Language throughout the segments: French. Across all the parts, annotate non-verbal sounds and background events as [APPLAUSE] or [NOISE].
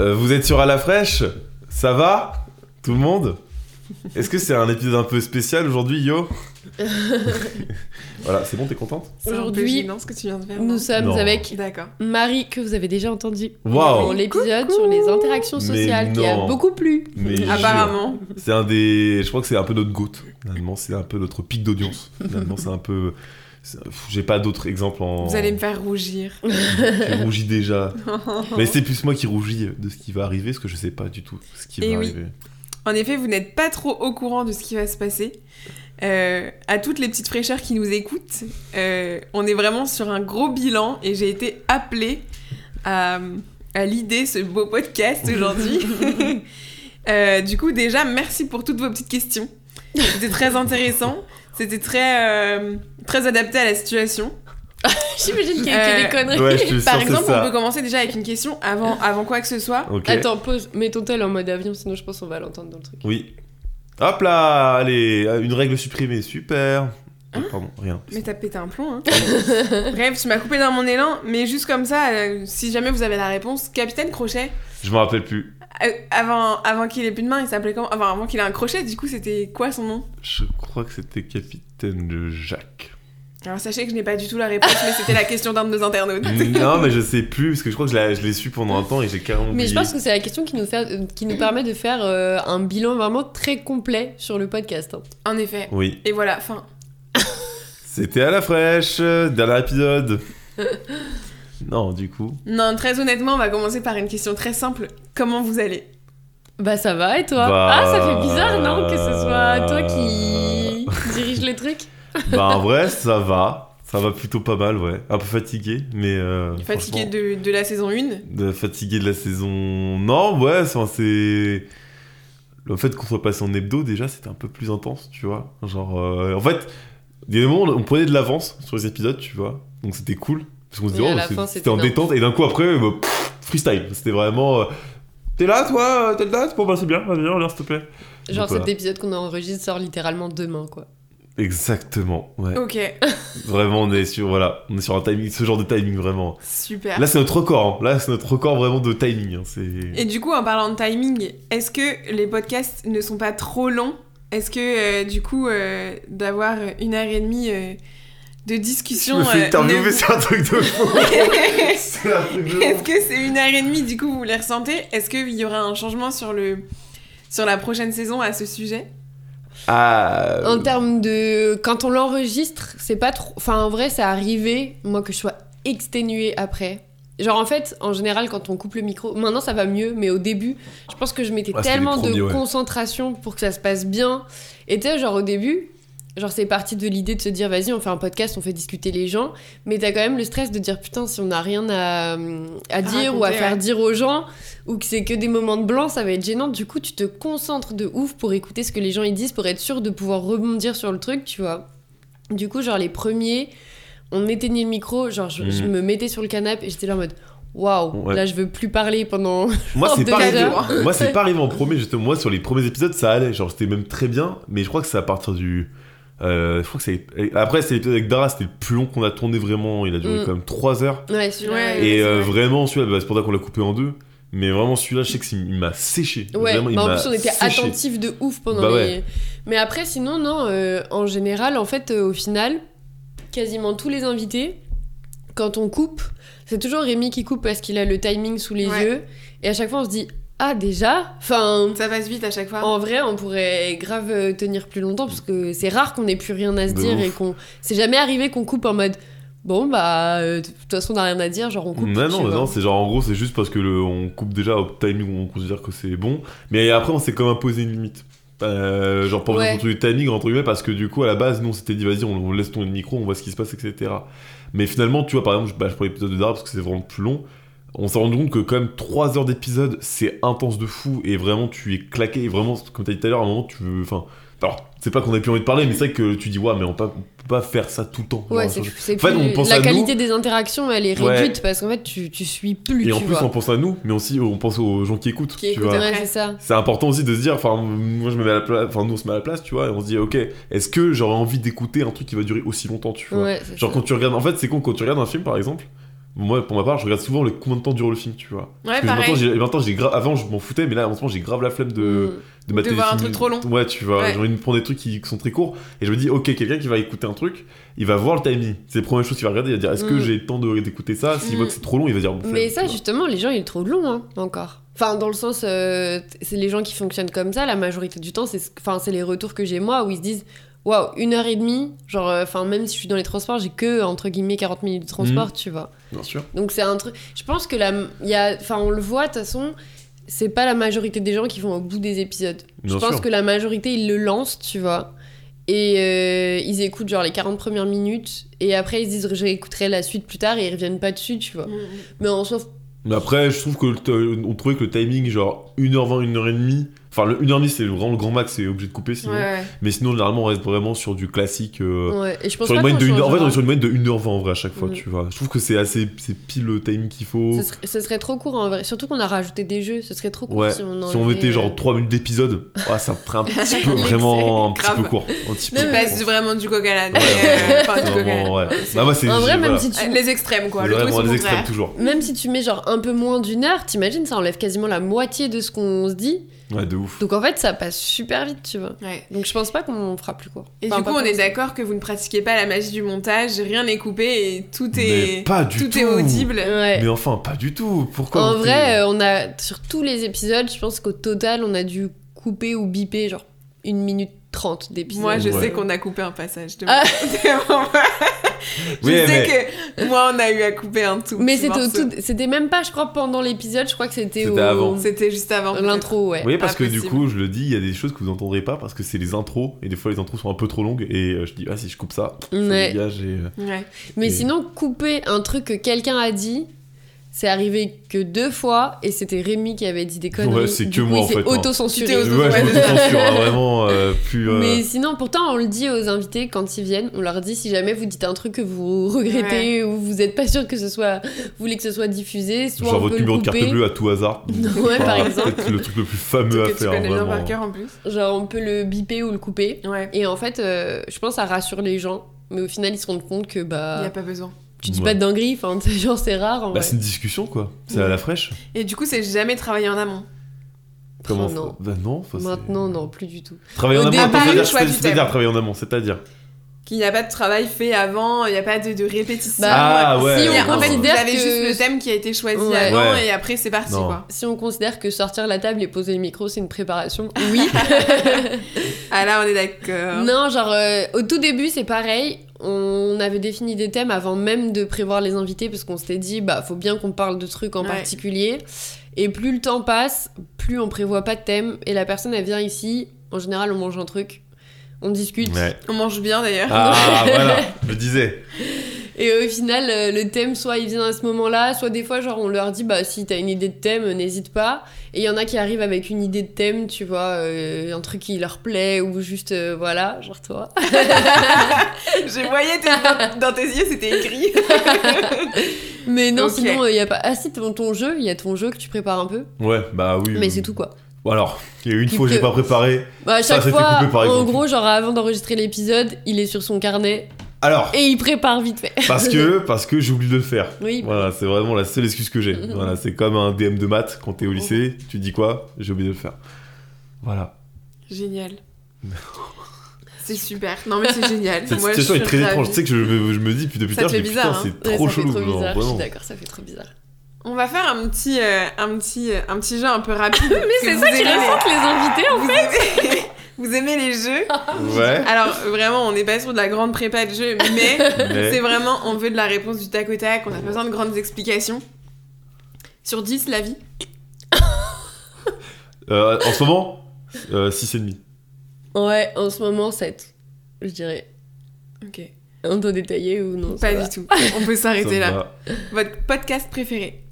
Euh, vous êtes sur À la fraîche? Ça va Tout le monde? Est-ce que c'est un épisode un peu spécial aujourd'hui, yo? [LAUGHS] Voilà, c'est bon, t'es contente? Aujourd'hui, gênant ce que tu viens de faire. Nous sommes Non. avec D'accord. Marie, que vous avez déjà entendu Waouh dans l'épisode sur les interactions Mais sociales, qui a non. beaucoup plu. Mais jure. Apparemment. C'est un des. Je crois que c'est un peu notre goutte. Finalement, c'est un peu notre pic d'audience. Finalement, c'est un peu. J'ai pas d'autres exemples en. Vous allez me faire rougir. [LAUGHS] Je rougis déjà. [LAUGHS] Mais c'est plus moi qui rougis de ce qui va arriver, parce que je sais pas du tout ce qui va oui. arriver. En effet, vous n'êtes pas trop au courant de ce qui va se passer. Euh, à toutes les petites fraîcheurs qui nous écoutent, euh, on est vraiment sur un gros bilan et j'ai été appelée à, à l'idée ce beau podcast [LAUGHS] aujourd'hui. Euh, du coup, déjà, merci pour toutes vos petites questions. C'était très intéressant. C'était très, euh, très adapté à la situation. [LAUGHS] J'imagine qu'il y a Euh, des conneries. Ouais, je te Par exemple, on peut commencer déjà avec une question avant, avant quoi que ce soit. Attends, pause. Mettons tel en mode avion, sinon je pense qu'on va l'entendre dans le truc. Oui. Hop là, allez, une règle supprimée, super. Oh, pardon, rien. Mais t'as pété un plomb, hein. [LAUGHS] Bref, tu m'as coupé dans mon élan, mais juste comme ça, euh, si jamais vous avez la réponse, Capitaine Crochet, Je me rappelle plus. euh, avant, avant qu'il ait plus de main, il s'appelait comment? Enfin, avant qu'il ait un crochet, du coup, c'était quoi son nom? Je crois que c'était Capitaine Jacques. Alors, sachez que je n'ai pas du tout la réponse, mais c'était la question d'un de nos internautes. non, mais je sais plus, parce que je crois que je l'ai- su pendant un temps et j'ai carrément Mais oublié. je pense que c'est la question qui nous, fait, qui nous permet de faire euh, un bilan vraiment très complet sur le podcast. hein. En effet. Oui. Et voilà, fin. [LAUGHS] C'était à la fraîche, euh, dernier épisode. [LAUGHS] non, du coup. Non, très honnêtement, on va commencer par une question très simple. Comment vous allez? Bah ça va et toi? Bah, Ah ça fait bizarre non que ce soit toi qui [LAUGHS] dirige le truc? [LAUGHS] Bah, en vrai, ça va. Ça va plutôt pas mal, ouais. Un peu fatigué, mais. euh, Fatigué de, de la saison 1 de fatigué de la saison. Non, ouais, c'est-. Le fait qu'on soit passé en hebdo, déjà, c'était un peu plus intense, tu vois. Genre, euh, en fait, il y a des moments où on prenait de l'avance sur les épisodes, tu vois. Donc c'était cool. Parce qu'on se à oh, c'était en détente. Et d'un coup, après, bah, pff, freestyle. C'était vraiment. euh, T'es là, toi T'es là Bon, bah, c'est bien, vas-y, viens, s'il te plaît. Genre Donc, voilà. cet épisode qu'on enregistre sort littéralement demain quoi. Exactement, ouais. Ok, [LAUGHS] Vraiment, on est sur, voilà, on est sur un timing, ce genre de timing, vraiment. super. Là, c'est notre record. hein. Là, c'est notre record vraiment de timing. hein. C'est. Et du coup, en parlant de timing, est-ce que les podcasts ne sont pas trop longs? Est-ce que, euh, du coup, euh, d'avoir une heure et demie euh, de Je discussion... me fais interviewer, ne- [LAUGHS] c'est un truc de fou. [LAUGHS] c'est un truc de Est-ce que c'est une heure et demie, du coup, vous les ressentez? Est-ce qu'il y aura un changement sur, le... sur la prochaine saison à ce sujet? Ah. En termes de quand on l'enregistre, c'est pas trop enfin en vrai c'est arrivé moi que je sois exténuée après. Genre en fait, en général quand on coupe le micro, maintenant ça va mieux mais au début, je pense que je mettais Ah, tellement premiers, de ouais. concentration pour que ça se passe bien. Et tu sais genre au début, genre c'est parti de l'idée de se dire vas-y, on fait un podcast, on fait discuter les gens, mais t'as quand même le stress de dire putain si on n'a rien à, à dire ou à faire ouais. dire aux gens ou que c'est que des moments de blanc, ça va être gênant. Du coup, tu te concentres de ouf pour écouter ce que les gens ils disent, pour être sûr de pouvoir rebondir sur le truc, tu vois. Du coup, genre les premiers, on éteignait le micro, genre je, Mhm. je me mettais sur le canapé et j'étais là en mode waouh, Ouais. là je veux plus parler pendant. Moi, [LAUGHS] c'est pas arrivé. Moi, c'est pas arrivé en premier. Justement, moi, sur les premiers épisodes, ça allait. Genre, c'était même très bien. Mais je crois que c'est à partir du. Euh, je crois que c'est. Après, c'est l'épisode avec Dara, c'était le plus long qu'on a tourné vraiment. Il a duré Mm. quand même 3 heures. Ouais, celui-là, Ouais, ouais. Et c'est euh, vrai. vraiment, celui-là, bah, c'est pour ça qu'on l'a coupé en deux. Mais vraiment, celui-là, je sais qu'il m'a séché. Ouais, Vraiment, il bah en m'a plus on était séché. attentifs de ouf pendant Bah les. ouais. Mais après, sinon, non, euh, en général, en fait, euh, au final, quasiment tous les invités, quand on coupe, c'est toujours Rémi qui coupe parce qu'il a le timing sous les Ouais. yeux. Et à chaque fois, on se dit, ah, déjà? Enfin. Ça passe vite à chaque fois. En vrai, on pourrait grave euh, tenir plus longtemps parce que c'est rare qu'on ait plus rien à se De dire ouf. et qu'on. C'est jamais arrivé qu'on coupe en mode. Bon, bah, euh, de toute façon, on n'a rien à dire, genre on coupe. Non, non, non, c'est genre en gros, c'est juste parce que le, on coupe déjà au timing où on considère que c'est bon. Mais après, on s'est quand même imposé une limite. Euh, genre, pour Ouais. exemple, le timing, entre guillemets, parce que du coup, à la base, nous, on s'était dit, vas-y, on, on laisse tourner le micro, on voit ce qui se passe, etc. Mais finalement, tu vois, par exemple, je, bah, je prends l'épisode de Dara parce que c'est vraiment plus long. On s'est rendu compte que quand même 3 heures d'épisode, c'est intense de fou et vraiment tu es claqué. Et vraiment, comme tu as dit tout à l'heure, à un moment, tu veux. Enfin, alors, c'est pas qu'on a plus envie de parler, mais c'est vrai que tu dis, ouais, mais on peut, pas faire ça tout le temps. Ouais, c'est En fait, plus- on pense la à nous. qualité des interactions, elle est Ouais. réduite parce qu'en fait, tu, tu suis plus. Et en plus, vois. on pense à nous, mais aussi on pense aux gens qui écoutent. Qui tu écoute, vois. ouais, c'est ça. C'est important aussi de se dire, enfin, moi je me mets à la place, enfin, nous on se met à la place, tu vois, et on se dit, ok, est-ce que j'aurais envie d'écouter un truc qui va durer aussi longtemps, tu vois? Ouais, Genre ça. quand tu regardes, en fait, c'est con, quand tu regardes un film par exemple, Moi, pour ma part, je regarde souvent le combien de temps dure le film, tu vois. Ouais, Parce que maintenant, j'ai- avant, je m'en foutais, mais là, en ce moment, j'ai grave la flemme de, Mm. de mater De voir un truc trop long. Ouais, tu vois, Ouais. j'ai envie de prendre des trucs qui, qui sont très courts. Et je me dis, ok, quelqu'un qui va écouter un truc, il va voir le timing. C'est la première chose qu'il va regarder. Il va dire, est-ce que Mm. j'ai le temps de- d'écouter ça? S'il Mm. voit que c'est trop long, il va dire, bon, Mais ça, justement, les gens, ils le trouvent long, hein, encore. Enfin, dans le sens, euh, c'est les gens qui fonctionnent comme ça, la majorité du temps, c'est ce- enfin, c'est les retours que j'ai moi, où ils se disent, waouh, une heure et demie, genre, euh, enfin, même si je suis dans les transports, j'ai que, entre guillemets, 40 minutes de transport, tu vois. Bien sûr. Donc c'est un truc. Je pense que la, il y a, enfin on le voit de toute façon, c'est pas la majorité des gens qui vont au bout des épisodes. Bien je pense sûr. que la majorité ils le lancent, tu vois, et euh, ils écoutent genre les 40 premières minutes et après ils se disent j'écouterai la suite plus tard et ils reviennent pas dessus, tu vois. Mm. Mais en soi, Mais après, je trouve que t- on trouvait que le timing, genre 1h20, 1h30, enfin, le 1h30, c'est vraiment le grand max, c'est obligé de couper sinon. Ouais, ouais. Mais sinon, généralement, on reste vraiment sur du classique. euh, ouais. Et je pense sur une moyenne de une heure- En fait, on est sur une moyenne de 1h20 en vrai à chaque fois, Mhm. tu vois. Je trouve que c'est assez. C'est pile le timing qu'il faut. Ce serait, ce serait trop court en vrai. Surtout qu'on a rajouté des jeux. Ce serait trop court Ouais, si on si on mettait genre euh, 3 minutes d'épisode, ah, ça ferait un [LAUGHS] petit peu vraiment un petit peu court. Un petit peu Tu Non, court. passes vraiment du coq à euh. C'est- Bah, c'est. En vrai, même voilà. si tu Euh, Les extrêmes, quoi. Les extrêmes toujours. Même si tu mets genre un peu moins d'une heure, t'imagines, ça enlève quasiment la moitié de ce qu'on se dit. Ouais, de ouf. Donc en fait, ça passe super vite, tu vois. Ouais. Donc je pense pas qu'on fera plus court. Et Enfin, du coup, on est d'accord que vous ne pratiquez pas la magie du montage, rien n'est coupé et tout Mais est pas du tout tout. est audible. Ouais. Mais enfin, pas du tout. Pourquoi en vrai, euh, on a sur tous les épisodes, je pense qu'au total, on a dû couper ou biper genre une minute trente d'épisodes. Moi, je Ouais. sais qu'on a coupé un passage de Ah. [LAUGHS] Je Oui, sais mais- que moi, on a eu à couper un tout. Mais c'était au morceau. tout, c'était même pas, je crois, pendant l'épisode. Je crois que c'était au avant. C'était juste avant. l'intro, ouais. Oui, parce que du coup, je le dis, il y a des choses que vous n'entendrez pas parce que c'est les intros et des fois les intros sont un peu trop longues et euh, je dis ah si je coupe ça, je Ouais. dégage et euh, Ouais. Mais Et- sinon, couper un truc que quelqu'un a dit, c'est arrivé que deux fois et c'était Rémi qui avait dit des conneries. Ouais, c'est que coup, moi, en fait, hein. auto-censuré. Tu auto- ouais, je ouais, me c'est ça. censure hein, vraiment euh, plus. euh, Mais sinon, pourtant, on le dit aux invités quand ils viennent. On leur dit si jamais vous dites un truc que vous regrettez ou vous êtes pas sûr que ce soit, vous voulez que ce soit diffusé, soit genre on votre peut le numéro de carte bleue à tout hasard. [LAUGHS] Ouais, par exemple. peut-être le truc le plus fameux à que tu faire connais bien vraiment. par cœur en plus. Genre, on peut le biper ou le couper. Ouais. Et en fait, euh, je pense que ça rassure les gens. Mais au final, ils se rendent compte que Il n'y bah, a pas besoin. Tu dis Ouais. pas de dinguerie. Enfin, [LAUGHS] genre, c'est rare. En Bah, c'est une discussion quoi. C'est à la fraîche. Et du coup, c'est jamais travaillé en amont. Comment Oh, non. Bah non. enfin, Maintenant, non, plus du tout. Travailler en amont, c'est-à-dire travailler en amont, c'est-à-dire. Qu'il n'y a pas de travail fait avant, il n'y a pas de, de répétition. Bah, Ah ouais. si Il y a- on en fait, vous considère avez que- juste le thème qui a été choisi Ouais. avant Ouais. et après c'est parti Non. quoi. Si on considère que sortir la table et poser le micro, c'est une préparation, [LAUGHS] oui. Ah là, on est d'accord. non, genre, euh, au tout début, c'est pareil. On avait défini des thèmes avant même de prévoir les invités parce qu'on s'était dit, bah, faut bien qu'on parle de trucs en Ouais. particulier. Et plus le temps passe, plus on prévoit pas de thème. Et la personne, elle vient ici. En général, on mange un truc, on discute. Ouais. On mange bien d'ailleurs. Ah [LAUGHS] voilà, je disais. Et au final, euh, le thème, soit il vient à ce moment-là, soit des fois, genre, on leur dit, bah, si t'as une idée de thème, euh, n'hésite pas. Et il y en a qui arrivent avec une idée de thème, tu vois, euh, un truc qui leur plaît, ou juste, euh, voilà, genre toi. Je voyais tes- dans tes yeux, c'était écrit. [LAUGHS] Mais non, sinon, il y a pas. Ah, si, ton, ton jeu, il y a ton jeu que tu prépares un peu. Ouais, bah oui. Mais oui. c'est tout, quoi. Bon, alors, il y a eu une fois que j'ai pas préparé. Bah, à Ça, chaque c'était fois, coupé, par en gros, genre, avant d'enregistrer l'épisode, il est sur son carnet Alors, et il prépare vite fait. parce que [LAUGHS] parce que j'ai oublié de le faire. Oui. Voilà, c'est vraiment la seule excuse que j'ai. [LAUGHS] Voilà, c'est comme un DM de maths quand t'es au lycée, tu dis quoi J'ai oublié de le faire. Voilà. Génial. [LAUGHS] C'est super. Non mais c'est génial. Cette Moi, situation je est très ravie. étrange. Tu sais que je me, je me dis depuis depuis Ça tard, fait putain, hein. c'est Ouais, trop ça fait chelou. trop genre, bizarre, je suis vraiment. d'accord, ça fait trop bizarre. On va faire un petit, euh, un petit, euh, un petit jeu un peu rapide. Mais C'est ça qui ressentent les invités, en vous aimez, vous aimez les jeux Ouais. [LAUGHS] Alors vraiment, on n'est pas sur de la grande prépa de jeu, mais [LAUGHS] mais- c'est vraiment, on veut de la réponse du tac au tac. On a pas besoin de grandes explications. Sur 10, la vie. [LAUGHS] Euh, en ce moment, euh, 6,5. Ouais, en ce moment, 7, je dirais. Ok. On doit détailler ou non Pas va. du tout. On peut s'arrêter là. va. Votre podcast préféré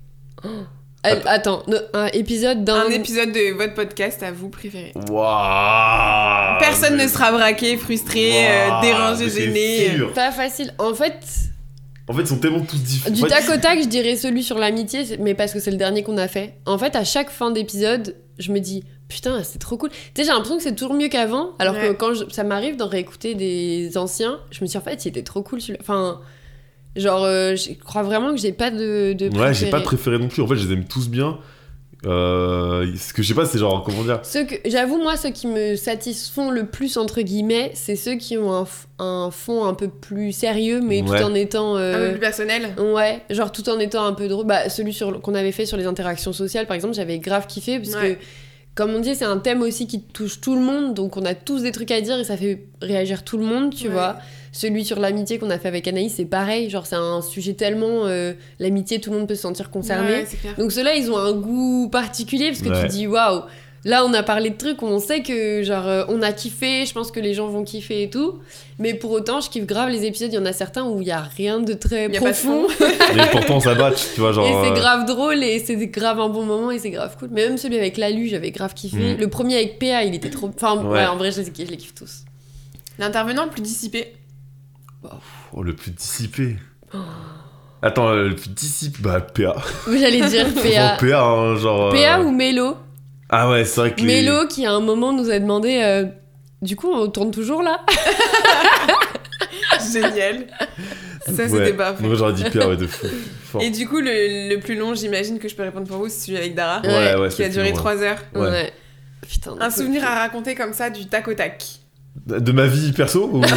Euh, Attends, un épisode d'un. Un épisode de votre podcast à vous préféré. Waouh Personne mais- ne sera braqué, frustré, euh, dérangé, gêné. sûr. Pas facile. En fait, En fait, ils sont tellement tous différents. du tac au tac, je dirais celui sur l'amitié, mais parce que c'est le dernier qu'on a fait. En fait, à chaque fin d'épisode, je me dis putain, c'est trop cool. Tu sais, j'ai l'impression que c'est toujours mieux qu'avant, alors que quand je- ça m'arrive d'en réécouter des anciens, je me dis en fait, il était trop cool celui-là. Enfin, Genre, euh, je crois vraiment que j'ai pas de, de Ouais, j'ai pas préféré. de préféré non plus. En fait, je les aime tous bien. Euh, ce que je sais pas, c'est genre, comment dire? Ceux que, j'avoue, moi, ceux qui me satisfont le plus, entre guillemets, c'est ceux qui ont un, un fond un peu plus sérieux, mais Ouais. tout en étant. Un euh, peu plus personnel. Ouais, genre tout en étant un peu drôle. Bah, celui sur, qu'on avait fait sur les interactions sociales, par exemple, j'avais grave kiffé, parce Ouais. que, comme on dit, c'est un thème aussi qui touche tout le monde, donc on a tous des trucs à dire et ça fait réagir tout le monde, tu Ouais. vois. Celui sur l'amitié qu'on a fait avec Anaïs, c'est pareil, genre c'est un sujet tellement. euh, l'amitié, tout le monde peut se sentir concerné. Ouais. Donc ceux-là, ils ont un goût particulier parce que Ouais. tu dis waouh. Là, on a parlé de trucs où on sait que genre euh, on a kiffé, je pense que les gens vont kiffer et tout. Mais pour autant, je kiffe grave les épisodes. Il y en a certains où il y a rien de très Y a pas de profond. fond. [LAUGHS] Mais pourtant, ça batch, tu vois, genre. et c'est euh, grave drôle et c'est grave un bon moment et c'est grave cool. Mais même celui avec Lalu, j'avais grave kiffé. Mm. Le premier avec PA, il était trop. Enfin, ouais, Ouais. en vrai, je les, je les kiffe tous. L'intervenant le plus dissipé. Oh, le plus dissipé. Attends, euh, le plus dissipé. Bah, PA. J'allais dire [LAUGHS] PA. PA, hein, genre. PA euh, ou Mélo? Ah ouais, c'est vrai que. les- Mélo qui à un moment nous a demandé. euh, du coup, on tourne toujours là [LAUGHS] Génial. Ça, Ouais. c'était pas Moi, j'aurais dit PA, ouais, de fou. Fort. Et du coup, le, le plus long, j'imagine que je peux répondre pour vous, c'est celui avec Dara, Ouais, Ouais, ouais, qui a duré effectivement, 3 heures. Ouais. Putain. Un souvenir à raconter comme ça, du tac au tac. De ma vie perso ou... [LAUGHS]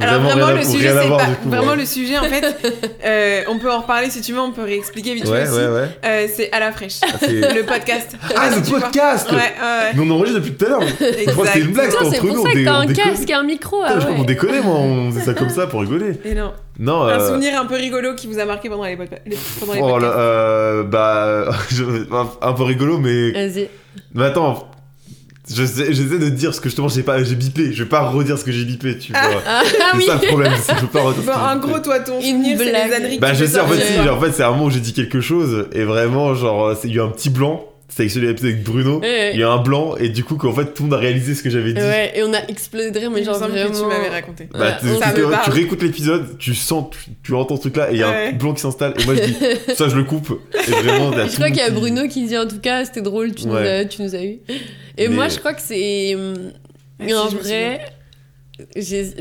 Alors vraiment, le sujet, c'est pas... coup, Vraiment, ouais. le sujet, en fait, [LAUGHS] euh, on peut en reparler si tu veux, on peut réexpliquer vite fait Ouais, aussi. ouais, ouais. Euh, c'est à la fraîche. Ah, c'est- [LAUGHS] le podcast. Ah, le podcast Ouais, ouais, Mais on enregistre depuis tout à l'heure. Je crois que c'était une blague, c'est entre pour ça que t'as on un déconne. casque et un micro. Putain, Ah je crois qu'on ouais. déconnait, moi, on [LAUGHS] faisait ça comme ça pour rigoler. Et non. Non, Un euh... souvenir un peu rigolo qui vous a marqué pendant les, pod- les- pendant les Oh là, podcasts. euh, bah, je- un, peu rigolo, mais, Vas-y. mais attends, je j'essaie de dire ce que justement j'ai pas, j'ai bipé. Je vais pas redire ce que j'ai bipé, tu vois. [LAUGHS] Ah, c'est oui. ça le problème, c'est que je peux pas redire. Bon, en gros, toi, ton Une souvenir, c'est les blague. âneries que Bah, je fais sais, en fait, si, en fait, c'est un moment où j'ai dit quelque chose, et vraiment, genre, c'est- il y a eu un petit blanc. C'est avec celui avec Bruno. Ouais, Il y a un blanc, et du coup, qu'en fait, tout le monde a réalisé ce que j'avais dit. Ouais, et on a explosé de rire, mais genre vraiment. que tu m'avais raconté. Bah, Ouais, tu, on- tu- Ça tu- me parle. tu réécoutes l'épisode, tu sens, tu, tu entends ce truc-là, et il y a Ouais. un blanc qui s'installe, et moi je dis, [LAUGHS] ça je le coupe. Et vraiment, Je crois qu'il y a Bruno qui dit en tout cas c'était drôle, tu, nous, as, tu nous as eu. Et Mais- moi je crois que c'est. si, en vrai.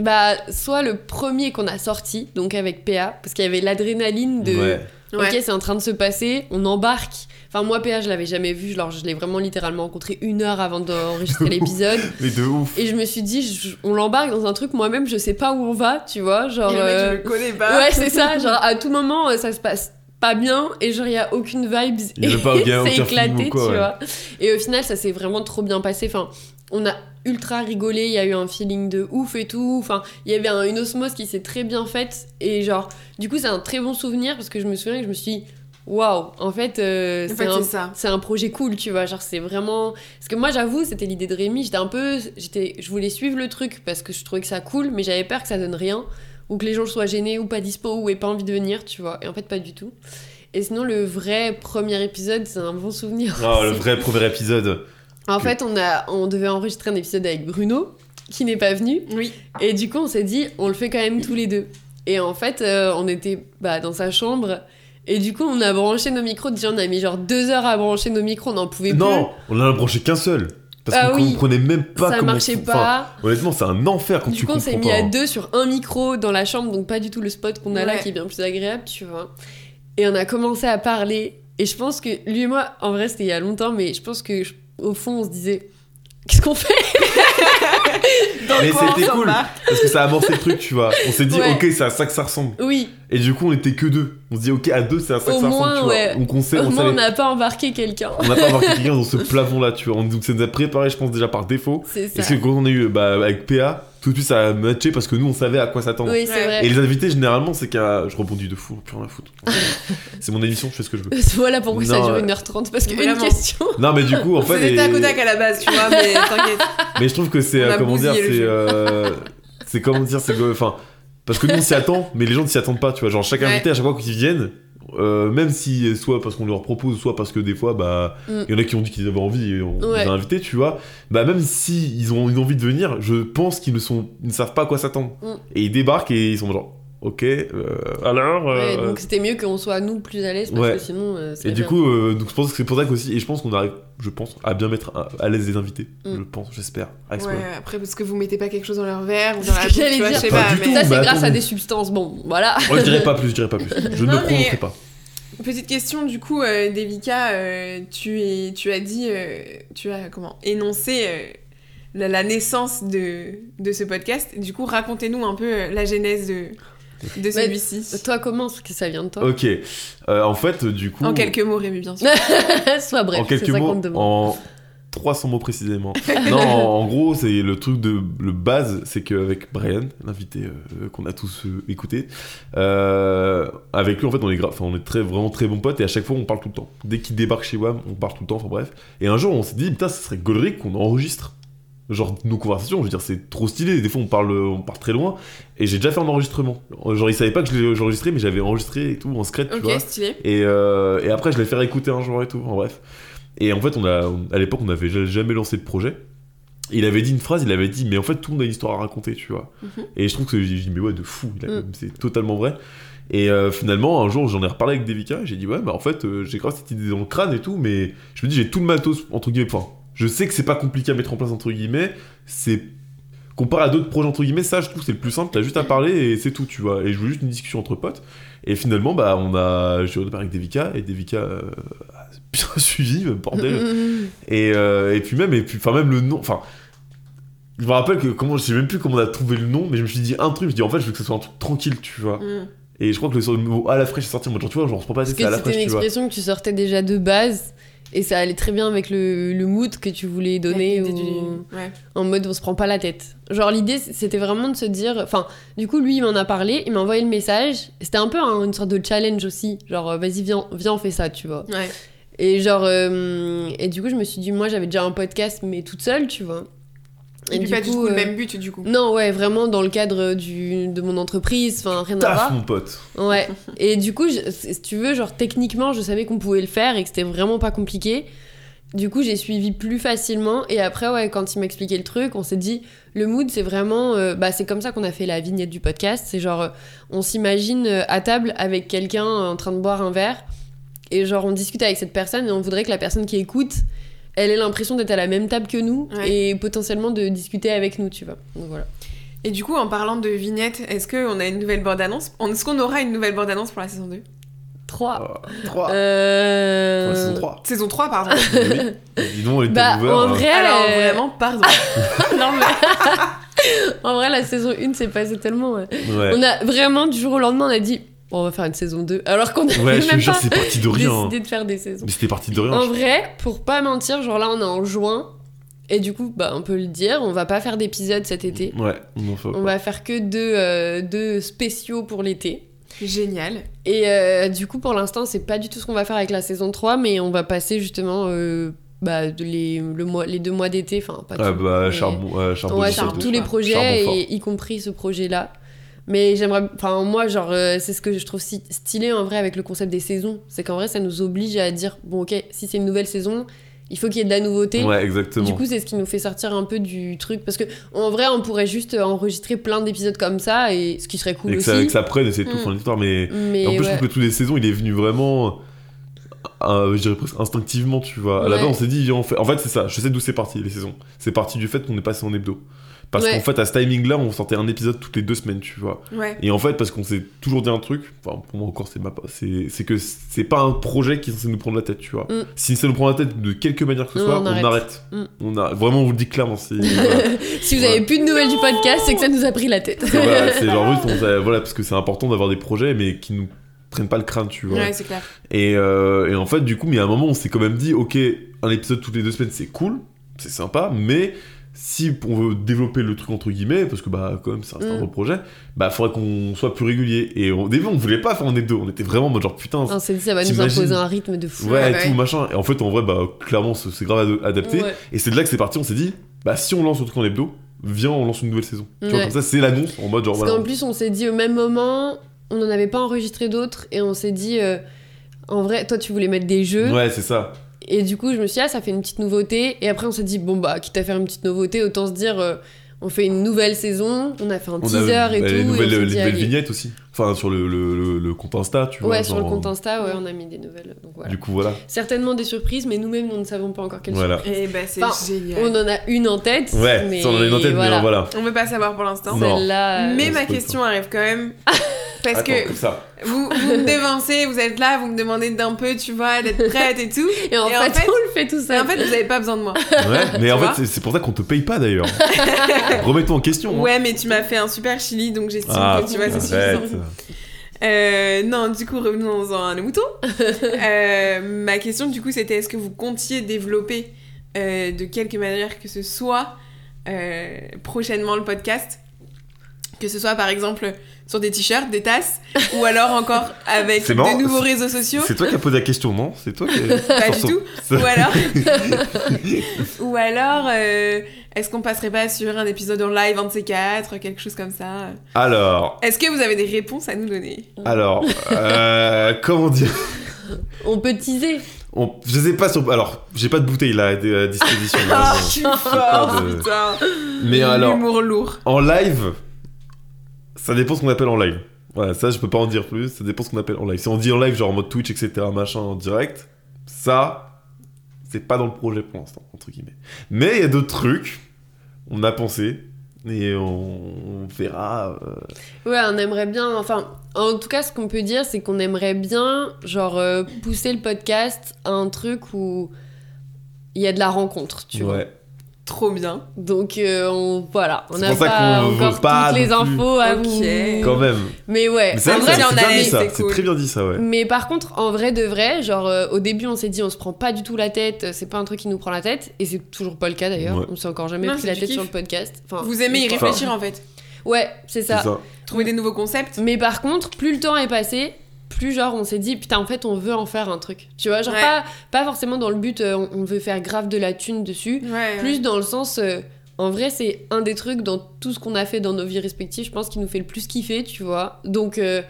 Bah, soit le premier qu'on a sorti, donc avec PA, parce qu'il y avait l'adrénaline de. Ouais. Ok, c'est en train de se passer, on embarque. Enfin, moi, PA, je l'avais jamais vu, genre, je l'ai vraiment littéralement rencontré une heure avant d'enregistrer [LAUGHS] l'épisode. Mais de ouf. Et je me suis dit, je- on l'embarque dans un truc, moi-même, je sais pas où on va, tu vois. Genre. Et le mec, euh, je le connais pas. Ouais, c'est ça. Genre, à tout moment, euh, ça se passe pas bien et genre, il y a aucune vibe. Il aucun- [LAUGHS] c'est éclaté, ou quoi, tu ouais. vois. Et au final, ça s'est vraiment trop bien passé. Enfin, on a ultra rigolé. Il y a eu un feeling de ouf et tout. Enfin, il y avait un- une osmose qui s'est très bien faite. Et genre, du coup, c'est un très bon souvenir parce que je me souviens que je me suis dit, waouh, en fait, euh, c'est un projet cool, tu vois. Genre, c'est vraiment. Parce que moi, j'avoue, c'était l'idée de Rémi. J'étais un peu. j'étais Je voulais suivre le truc parce que je trouvais que ça cool, mais j'avais peur que ça donne rien. Ou que les gens soient gênés ou pas dispo ou aient pas envie de venir, tu vois. Et en fait, pas du tout. Et sinon, le vrai premier épisode, c'est un bon souvenir. Oh, le vrai premier épisode. En fait, on, a, on devait enregistrer un épisode avec Bruno, qui n'est pas venu. Oui. Et du coup, on s'est dit, on le fait quand même tous les deux. Et en fait, euh, on était bah, dans sa chambre. Et du coup, on a branché nos micros. Déjà, on a mis genre deux heures à brancher nos micros, on n'en pouvait Non, on en a branché qu'un seul. Parce Ah qu'on oui. comprenait même pas plus. Ça comment. marchait enfin, pas. honnêtement, c'est un enfer quand Du tu coup, on comprends s'est mis pas. à deux sur un micro dans la chambre, donc pas du tout le spot qu'on a là qui est bien plus agréable, tu vois. Et on a commencé à parler. Et je pense que lui et moi, en vrai, c'était il y a longtemps, mais je pense que je- au fond, on se disait Qu'est-ce qu'on fait [LAUGHS] Dans Mais c'était cool. Parce que ça a amorcé le truc, tu vois. On s'est dit, Ouais. ok, c'est à ça que ça ressemble. Oui, Et du coup, on était que deux. On se dit, ok, à deux, c'est à ça Au que ça moins, ressemble, tu ouais. vois. Donc on sait, au on moins, savait- on n'a pas embarqué quelqu'un. on n'a pas embarqué quelqu'un dans ce [LAUGHS] plafond-là, tu vois. Donc ça nous a préparé, je pense, déjà par défaut. C'est ça. Parce que quand on a eu bah, avec PA, tout de suite ça a matché parce que nous on savait à quoi s'attendre. Oui, c'est Ouais. vrai. Et les invités, généralement, c'est qu'à. Je rebondis de fou, plus rien à foutre. [LAUGHS] c'est mon émission, je fais ce que je veux. [LAUGHS] Voilà pourquoi ça Non, dure ouais. 1h30, parce qu'une Vraiment. question. Non, mais du coup, en fait. C'était les- tac à la base, tu vois, mais t'inquiète. Mais je trouve que c'est. Euh, comment dire C'est. euh, C'est comment dire C'est. Enfin. Parce que nous on s'y attend, mais les gens ne s'y attendent pas, tu vois. Genre, chaque Ouais. invité, à chaque fois qu'ils viennent. euh, même si soit parce qu'on leur propose, soit parce que des fois, bah, il Mm. y en a qui ont dit qu'ils avaient envie et on Ouais. les a invités, tu vois. Bah, même si ils ont une envie de venir, je pense qu'ils ne sont, ils ne savent pas à quoi s'attendre. Mm. Et ils débarquent et ils sont genre, ok, euh, alors. Ouais, euh, donc c'était mieux qu'on soit nous plus à l'aise parce Ouais. que sinon. euh, et du bien. coup, euh, donc je pense que c'est pour ça qu'aussi, et je pense qu'on arrive, je pense, à bien mettre à, à l'aise les invités. Mm. Je pense, j'espère. Ouais, après, parce que vous mettez pas quelque chose dans leur verre ou dans la bouche, j'allais tu vois, je dire. sais Pas mais- tout. Ça, c'est bah, grâce à des substances. Bon, voilà. Moi, je dirais pas plus, je dirais pas plus. [LAUGHS] Je ne Non, mais- prononcerai pas. Petite question, du coup, euh, Devika, euh, tu, es, tu as dit, euh, tu as comment, énoncé euh, la, la naissance de, de ce podcast. Du coup, racontez-nous un peu euh, la genèse de, de celui-ci. Toi, commence, que ça vient de toi. Ok. Euh, en fait, du coup. En quelques mots, Rémi, bien sûr. [LAUGHS] Sois bref, en c'est quelques ça mots, qu'on te demande. en 300 mots précisément. non, en, en gros, c'est le truc de le base, c'est qu'avec Brian, l'invité euh, qu'on a tous euh, écouté, euh, avec lui en fait on est gra- enfin, on est très vraiment très bons potes et à chaque fois on parle tout le temps. Dès qu'il débarque chez WAM, on parle tout le temps. Enfin bref. Et un jour on s'est dit putain, ça serait Godric qu'on enregistre. Genre nos conversations, je veux dire, c'est trop stylé. Des fois on parle, on part très loin. Et j'ai déjà fait un enregistrement. Genre il savait pas que je enregistré, mais j'avais enregistré et tout en secret, tu Ok, vois. stylé. Et, euh, et après, je l'ai fait réécouter un jour et tout, en bref. Et en fait, on a, on- à l'époque, on n'avait ja- jamais lancé de projet. Il avait dit une phrase, il avait dit, mais en fait, tout le monde a une histoire à raconter, tu vois. Mhm. Et je trouve que j'ai dit, mais ouais, de fou, Mm. c'est totalement vrai. Et euh, finalement, un jour, j'en ai reparlé avec Devika, et j'ai dit, ouais, bah en fait, euh, j'ai grave cette idée dans le crâne et tout, mais je me dis, j'ai tout le matos, entre guillemets, enfin, je sais que c'est pas compliqué à mettre en place, entre guillemets, c'est. Comparé à d'autres projets, entre guillemets, ça, je trouve c'est le plus simple, t'as juste à parler et c'est tout, tu vois. Et je voulais juste une discussion entre potes. Et finalement, bah, on a. J'ai redémarré avec Devika, et Devika euh, a [LAUGHS] bien suivi, bordel. Et, euh, et puis même, et puis, enfin même le nom, enfin, je me rappelle que comment, je sais même plus comment on a trouvé le nom, mais je me suis dit un truc, je me suis dit en fait je veux que ce soit un truc tranquille, tu vois. Mm. Et je crois que le, mot à la fraîche est sorti, moi genre tu vois, genre on se prend pas la tête, à la c'était fraîche, une tu vois. expression que tu sortais déjà de base. Et ça allait très bien avec le, le mood que tu voulais donner du- Ouais. en mode on se prend pas la tête. Genre l'idée c'était vraiment de se dire, enfin du coup lui il m'en a parlé, il m'a envoyé le message. C'était un peu un- une sorte de challenge aussi, genre euh, vas-y viens, viens on fait ça, tu vois. Ouais. Et genre euh, et du coup je me suis dit moi j'avais déjà un podcast mais toute seule, tu vois. Et, puis du pas du coup, tout le euh, même but, du coup. Non ouais vraiment dans le cadre du de mon entreprise, enfin rien à Taf, voir. mon pote. Ouais. [LAUGHS] Et du coup, je- si tu veux, genre techniquement, je savais qu'on pouvait le faire et que c'était vraiment pas compliqué. Du coup, j'ai suivi plus facilement. Et après, ouais, quand il m'expliquait le truc, on s'est dit, le mood, c'est vraiment, euh, bah, c'est comme ça qu'on a fait la vignette du podcast. C'est genre, euh, on s'imagine euh, à table avec quelqu'un euh, en train de boire un verre, et genre, on discute avec cette personne et on voudrait que la personne qui écoute, elle ait l'impression d'être à la même table que nous Ouais. et potentiellement de discuter avec nous, tu vois. Donc voilà. Et du coup, en parlant de vignettes, est-ce qu'on a une nouvelle bande-annonce? Est-ce qu'on aura une nouvelle bande-annonce pour la saison 2 3. 3. Euh... Pour la saison 3. Saison 3, pardon. [LAUGHS] oui. Dis donc, on était Bah, en hein. vrai, Alors, euh, vraiment, pardon. [LAUGHS] non mais en vrai la saison 1 s'est passé tellement. Ouais. on a vraiment du jour au lendemain on a dit bon, on va faire une saison 2 alors qu'on avait Ouais, je même pas c'est parti de rien. hein. décidé de faire des saisons Mais c'était parti de rien. en vrai pour pas mentir genre là on est en juin et du coup bah on peut le dire on va pas faire d'épisodes cet été Ouais, on en fait on pas. va faire que deux, euh, deux spéciaux pour l'été Génial. et euh, du coup pour l'instant c'est pas du tout ce qu'on va faire avec la saison 3 mais on va passer justement euh, bah, de les, le mois, les deux mois d'été enfin pas Ah tout, bah, mais- charbon, ouais, charbon sur charbon, sauce. tous les projets, et y compris ce projet-là. Mais j'aimerais. Enfin, moi, genre, euh, c'est ce que je trouve si stylé en vrai avec le concept des saisons. C'est qu'en vrai, ça nous oblige à dire bon, ok, si c'est une nouvelle saison, il faut qu'il y ait de la nouveauté. Ouais, exactement. Du coup, c'est ce qui nous fait sortir un peu du truc. Parce que, en vrai, on pourrait juste enregistrer plein d'épisodes comme ça, et ce qui serait cool et que aussi. ça, que ça prenne et c'est tout, Mm. fin de l'histoire, mais. En plus, je trouve que tous les saisons, il est venu vraiment. euh, je dirais presque instinctivement, tu vois. À la base, on s'est dit, on fait. En fait, c'est ça, je sais d'où c'est parti, les saisons. C'est parti du fait qu'on est passé en hebdo. Parce Ouais. qu'en fait, à ce timing-là, on sortait un épisode toutes les deux semaines, tu vois. Ouais. Et en fait, parce qu'on s'est toujours dit un truc, enfin, pour moi encore, c'est ma... c'est c'est que c'est pas un projet qui est censé nous prendre la tête, tu vois. Mm. Si ça nous prend la tête de quelque manière que ce soit, on on arrête. Mm. On a... Vraiment, on vous le dit clairement. [LAUGHS] voilà. si vous Ouais. avez plus de nouvelles du podcast, c'est que ça nous a pris la tête. C'est voilà, [LAUGHS] c'est genre juste, voilà, parce que c'est important d'avoir des projets, mais qui nous prennent pas le crâne, tu vois. Ouais, c'est clair. Et, euh, et en fait, du coup, mais à un moment, on s'est quand même dit, ok, un épisode toutes les deux semaines, c'est cool, c'est sympa, mais si on veut développer le truc entre guillemets, parce que bah quand même c'est un Mm. gros projet, bah faudrait qu'on soit plus régulier. Et au début, on voulait pas faire en hebdo, on était vraiment en mode genre putain, on s'est dit, ça va nous imposer un rythme de fou. ouais, tout machin. Et en fait, en vrai, bah clairement, c'est grave ad- adapté. Ouais. Et c'est de là que c'est parti, on s'est dit, bah si on lance un truc en hebdo, viens, on lance une nouvelle saison. Tu vois, comme ça, c'est l'annonce en mode genre Parce voilà. qu'en plus, on s'est dit au même moment, on n'en avait pas enregistré d'autres, et on s'est dit, euh, en vrai, toi, tu voulais mettre des jeux, Ouais, c'est ça. Et du coup, je me suis dit, ah, ça fait une petite nouveauté, et après, on s'est dit, bon, bah, quitte à faire une petite nouveauté, autant se dire, euh, on fait une nouvelle saison, on a fait un On a teaser et bah, tout. les et on nouvelles, s'est les dit, nouvelles vignettes aussi. Enfin, sur le, le, le- le compte Insta, tu vois. Ouais, sur le compte Insta, ouais, on a mis des nouvelles. Donc voilà. Du coup, voilà. Certainement des surprises, mais nous-mêmes, nous ne savons pas encore quelles Voilà. Et bah, c'est Enfin, génial. On en a une en tête. Ouais, mais on en a une en tête, voilà. mais voilà. On veut pas savoir pour l'instant. Non. Celle-là. euh, Mais ma question arrive quand même. [LAUGHS] Parce Attends, que ça. vous, vous me devancez, vous êtes là, vous me demandez d'un peu, tu vois, d'être prête et tout. Et en, Et en fait, fait- on le fait tout Et seul. en fait, vous avez pas besoin de moi. Ouais, mais en fait, c'est- pour ça qu'on te paye pas d'ailleurs. [LAUGHS] Remets-toi en question. hein. Ouais, mais tu m'as fait un super chili, donc j'estime Ah, que tu vois, c'est suffisant. Euh, non, du coup, revenons à nos moutons. Euh, ma question, du coup, c'était est-ce que vous comptiez développer euh, de quelque manière que ce soit euh, prochainement le podcast? Que ce soit par exemple sur des t-shirts, des tasses, [LAUGHS] ou alors encore avec C'est de marrant, nouveaux réseaux sociaux C'est toi qui as posé la question, non? C'est toi qui. [LAUGHS] Pas du tout. [LAUGHS] Ou alors, ou alors euh, est-ce qu'on passerait pas sur un épisode en live, un de ces quatre, quelque chose comme ça? Alors, Est-ce que vous avez des réponses à nous donner? Alors, euh, comment dire? On peut teaser. On- Je sais pas sur. Alors, j'ai pas de bouteille là à disposition. Ah, je suis fort, de- putain Mais alors, L'humour lourd. en live, ça dépend ce qu'on appelle en live. Voilà, ça je peux pas en dire plus, ça dépend ce qu'on appelle en live. Si on dit en live, genre en mode Twitch, etc., machin, en direct, ça, c'est pas dans le projet pour l'instant, entre guillemets. Mais il y a d'autres trucs, on a pensé, et on, on verra. euh, Ouais, on aimerait bien. Enfin, en tout cas, ce qu'on peut dire, c'est qu'on aimerait bien, genre, euh, pousser le podcast à un truc où il y a de la rencontre, tu vois. Trop bien. Donc, euh, on, voilà, on n'a pas encore pas toutes les infos à Ok. vous. Quand même. Mais ouais, Mais c'est en vrai, c'est on bien allait, dit ça, c'est c'est cool. très bien dit ça, ouais. Mais par contre, en vrai de vrai, genre euh, au début on s'est dit on se prend pas du tout la tête, euh, c'est pas un truc qui nous prend la tête, et c'est toujours pas le cas d'ailleurs. Ouais. On s'est encore jamais Non, pris la tête kiff. sur le podcast. Enfin, Vous aimez y enfin, réfléchir en fait. Ouais, c'est C'est ça. ça. Trouver des nouveaux concepts. Mais par contre, plus le temps est passé, plus genre on s'est dit putain en fait on veut en faire un truc. Tu vois, genre Ouais. pas, pas forcément dans le but euh, on, veut faire grave de la thune dessus, Ouais. plus dans le sens euh, en vrai c'est un des trucs dans tout ce qu'on a fait dans nos vies respectives, je pense qui nous fait le plus kiffer, tu vois. Donc euh,